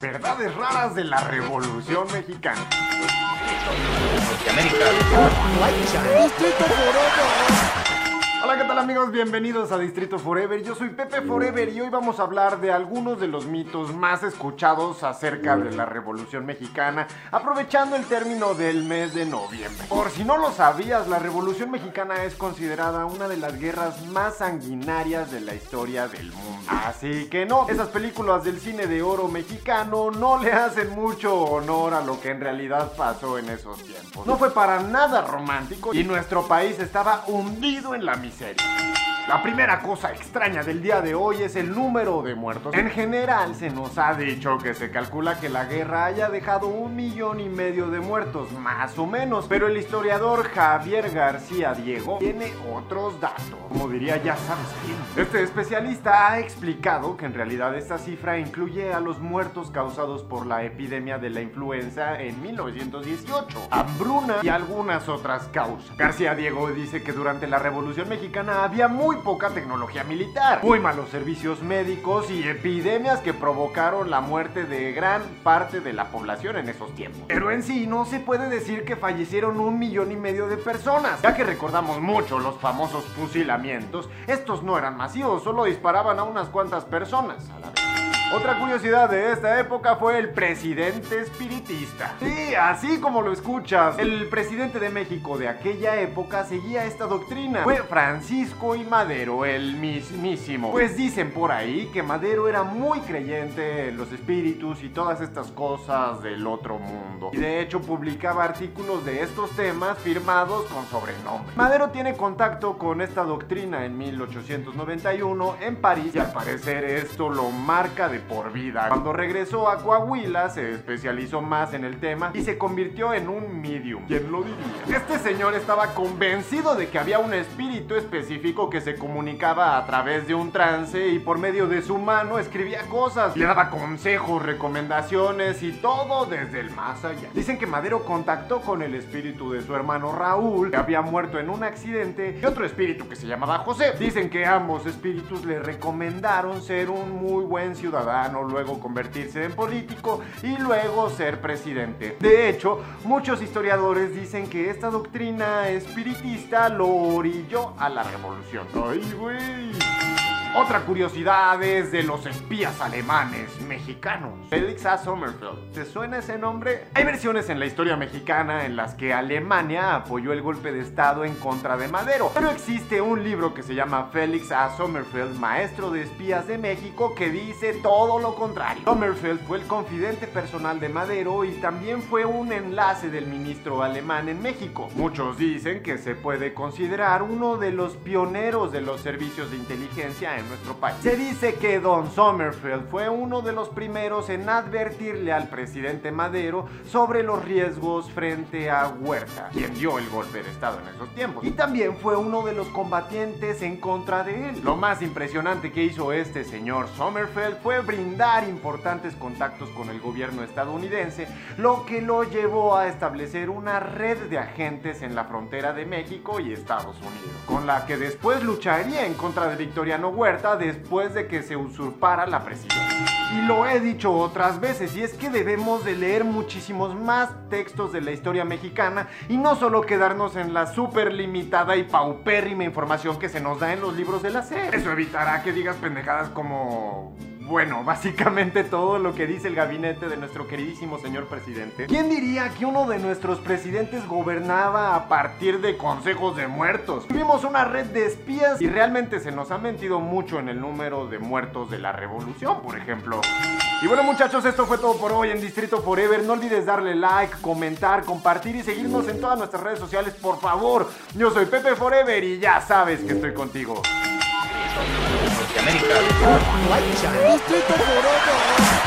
Verdades raras de la Revolución Mexicana. Hola, ¿qué tal amigos? Bienvenidos a Distrito Forever. Yo soy Pepe Forever y hoy vamos a hablar de algunos de los mitos más escuchados acerca de la Revolución Mexicana, aprovechando el término del mes de noviembre. Por si no lo sabías, la Revolución Mexicana es considerada una de las guerras más sanguinarias de la historia del mundo. Así que no, esas películas del cine de oro mexicano no le hacen mucho honor a lo que en realidad pasó en esos tiempos. No fue para nada romántico y nuestro país estaba hundido en la miseria. La primera cosa extraña del día de hoy es el número de muertos. En general se nos ha dicho que se calcula que la guerra haya dejado un millón y medio de muertos, más o menos. Pero el historiador Javier García Diego tiene otros datos. Como diría ya sabes quién. Este especialista ha explicado que en realidad esta cifra incluye a los muertos causados por la epidemia de la influenza en 1918, hambruna y algunas otras causas. García Diego dice que durante la Revolución Mexicana había muy poca tecnología militar, muy malos servicios médicos y epidemias que provocaron la muerte de gran parte de la población en esos tiempos. Pero en sí no se puede decir que fallecieron un millón y medio de personas, ya que recordamos mucho los famosos fusilamientos, estos no eran masivos, solo disparaban a unas cuantas personas a la vez. Otra curiosidad de esta época fue el presidente espiritista. Sí, así como lo escuchas, el presidente de México de aquella época seguía esta doctrina. Fue Francisco y Madero, el mismísimo. Pues dicen por ahí que Madero era muy creyente en los espíritus y todas estas cosas del otro mundo. Y de hecho publicaba artículos de estos temas firmados con sobrenombre. Madero tiene contacto con esta doctrina en 1891 en París y al parecer esto lo marca de por vida. Cuando regresó a Coahuila se especializó más en el tema y se convirtió en un medium. ¿Quién lo diría? Este señor estaba convencido de que había un espíritu específico que se comunicaba a través de un trance y por medio de su mano escribía cosas. Le daba consejos, recomendaciones y todo desde el más allá. Dicen que Madero contactó con el espíritu de su hermano Raúl, que había muerto en un accidente, y otro espíritu que se llamaba José. Dicen que ambos espíritus le recomendaron ser un muy buen ciudadano luego convertirse en político y luego ser presidente. De hecho, muchos historiadores dicen que esta doctrina espiritista lo orilló a la revolución. ¡Ay, güey! Otra curiosidad es de los espías alemanes mexicanos. Felix A. Sommerfeld. ¿Te suena ese nombre? Hay versiones en la historia mexicana en las que Alemania apoyó el golpe de estado en contra de Madero. Pero existe un libro que se llama Felix A. Sommerfeld, maestro de espías de México, que dice todo lo contrario. Sommerfeld fue el confidente personal de Madero y también fue un enlace del ministro alemán en México. Muchos dicen que se puede considerar uno de los pioneros de los servicios de inteligencia en nuestro país. Se dice que Don Sommerfeld fue uno de los primeros en advertirle al presidente Madero sobre los riesgos frente a Huerta, quien dio el golpe de estado en esos tiempos. Y también fue uno de los combatientes en contra de él. Lo más impresionante que hizo este señor Sommerfeld fue brindar importantes contactos con el gobierno estadounidense, lo que lo llevó a establecer una red de agentes en la frontera de México y Estados Unidos, con la que después lucharía en contra de Victoriano Huerta después de que se usurpara la presidencia. Y lo he dicho otras veces, y es que debemos de leer muchísimos más textos de la historia mexicana y no solo quedarnos en la súper limitada y paupérrima información que se nos da en los libros de la serie. Eso evitará que digas pendejadas como bueno, básicamente todo lo que dice el gabinete de nuestro queridísimo señor presidente. ¿Quién diría que uno de nuestros presidentes gobernaba a partir de consejos de muertos? Tuvimos una red de espías y realmente se nos ha mentido mucho en el número de muertos de la revolución, por ejemplo. Y bueno muchachos, esto fue todo por hoy en Distrito Forever. No olvides darle like, comentar, compartir y seguirnos en todas nuestras redes sociales, por favor. Yo soy Pepe Forever y ya sabes que estoy contigo. Norteamérica. Distrito Forever.